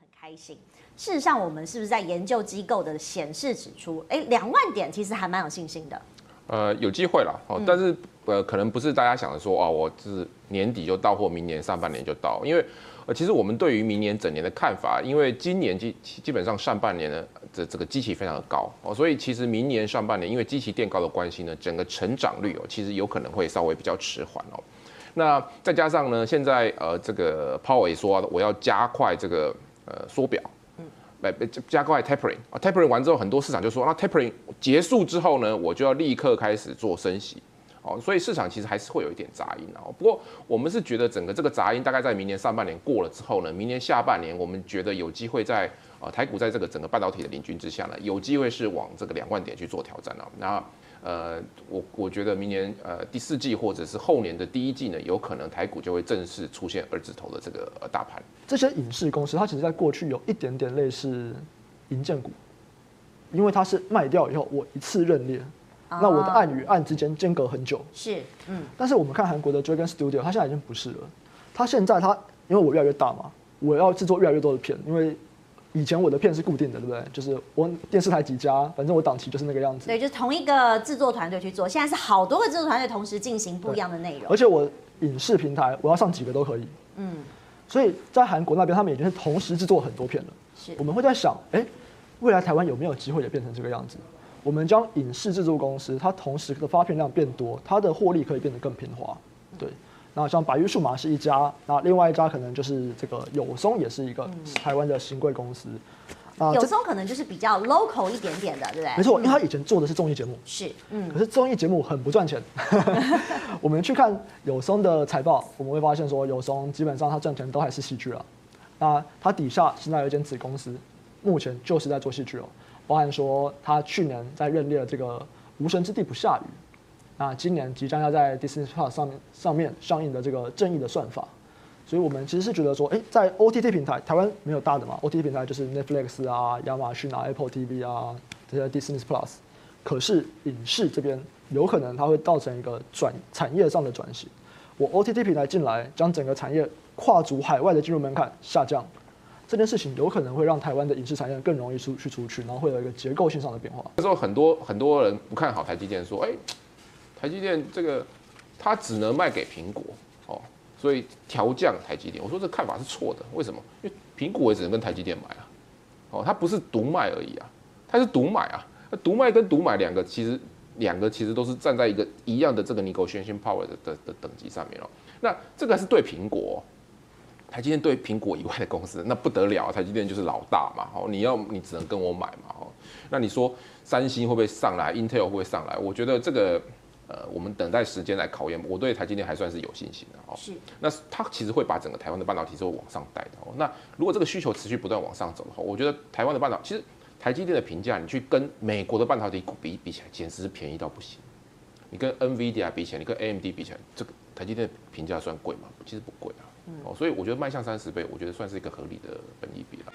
很开心。事实上，我们是不是在研究机构的显示指出，哎，两万点其实还蛮有信心的。呃，有机会了哦，但是呃，可能不是大家想的说哦，我是年底就到，或明年上半年就到，因为呃，其实我们对于明年整年的看法，因为今年基基本上上半年呢，这这个基期非常的高哦，所以其实明年上半年因为基期垫高的关系呢，整个成长率哦，其实有可能会稍微比较迟缓哦。那再加上呢，现在呃，这个鲍尔也说我要加快这个呃缩表。嗯加快 tapering 啊，tapering 完之后，很多市场就说，那 tapering 结束之后呢，我就要立刻开始做升息，哦，所以市场其实还是会有一点杂音啊。不过我们是觉得整个这个杂音大概在明年上半年过了之后呢，明年下半年我们觉得有机会在啊台股在这个整个半导体的领军之下呢，有机会是往这个两万点去做挑战啊。那呃，我我觉得明年呃第四季或者是后年的第一季呢，有可能台股就会正式出现二字头的这个呃大盘。这些影视公司，它其实在过去有一点点类似银建股，因为它是卖掉以后我一次认列，哦、那我的案与案之间间隔很久。是，嗯。但是我们看韩国的 Dragon Studio，它现在已经不是了。它现在它因为我越来越大嘛，我要制作越来越多的片，因为。以前我的片是固定的，对不对？就是我电视台几家，反正我档期就是那个样子。对，就是同一个制作团队去做。现在是好多个制作团队同时进行不一样的内容。而且我影视平台我要上几个都可以。嗯。所以在韩国那边，他们已经是同时制作很多片了。是。我们会在想，哎，未来台湾有没有机会也变成这个样子？我们将影视制作公司，它同时的发片量变多，它的获利可以变得更平滑。对。那像百玉数码是一家，那另外一家可能就是这个友松，也是一个台湾的新贵公司。啊、嗯，有松可能就是比较 local 一点点的，对不对？没错，因为他以前做的是综艺节目。是，嗯。可是综艺节目很不赚钱。我们去看友松的财报，我们会发现说，友松基本上他赚钱都还是戏剧了。那他底下现在有一间子公司，目前就是在做戏剧哦，包含说他去年在认列了这个《无神之地不下雨》。那今年即将要在 Disney Plus 上面上面上映的这个《正义的算法》，所以我们其实是觉得说，哎，在 OTT 平台，台湾没有大的嘛，OTT 平台就是 Netflix 啊、亚马逊啊、Apple TV 啊这些 Disney Plus，可是影视这边有可能它会造成一个转产业上的转型。我 OTT 平台进来，将整个产业跨足海外的进入门槛下降，这件事情有可能会让台湾的影视产业更容易出去出去，然后会有一个结构性上的变化。那时候很多很多人不看好台积电，说，哎。台积电这个，它只能卖给苹果哦，所以调降台积电。我说这看法是错的，为什么？因为苹果也只能跟台积电买啊，哦，它不是独卖而已啊，它是独买啊。那独卖跟独买两个其实两个其实都是站在一个一样的这个 negotiation power 的的的等级上面哦。那这个是对苹果，台积电对苹果以外的公司那不得了，台积电就是老大嘛，哦，你要你只能跟我买嘛，哦，那你说三星会不会上来，Intel 会不会上来？我觉得这个。呃，我们等待时间来考验。我对台积电还算是有信心的哦。是。那它其实会把整个台湾的半导体是会往上带的哦。那如果这个需求持续不断往上走的话，我觉得台湾的半导其实台积电的评价，你去跟美国的半导体股比比起来，简直是便宜到不行。你跟 NVIDIA 比起来，你跟 AMD 比起来，这个台积电的评价算贵吗？其实不贵啊。嗯。哦，所以我觉得迈向三十倍，我觉得算是一个合理的本益比了。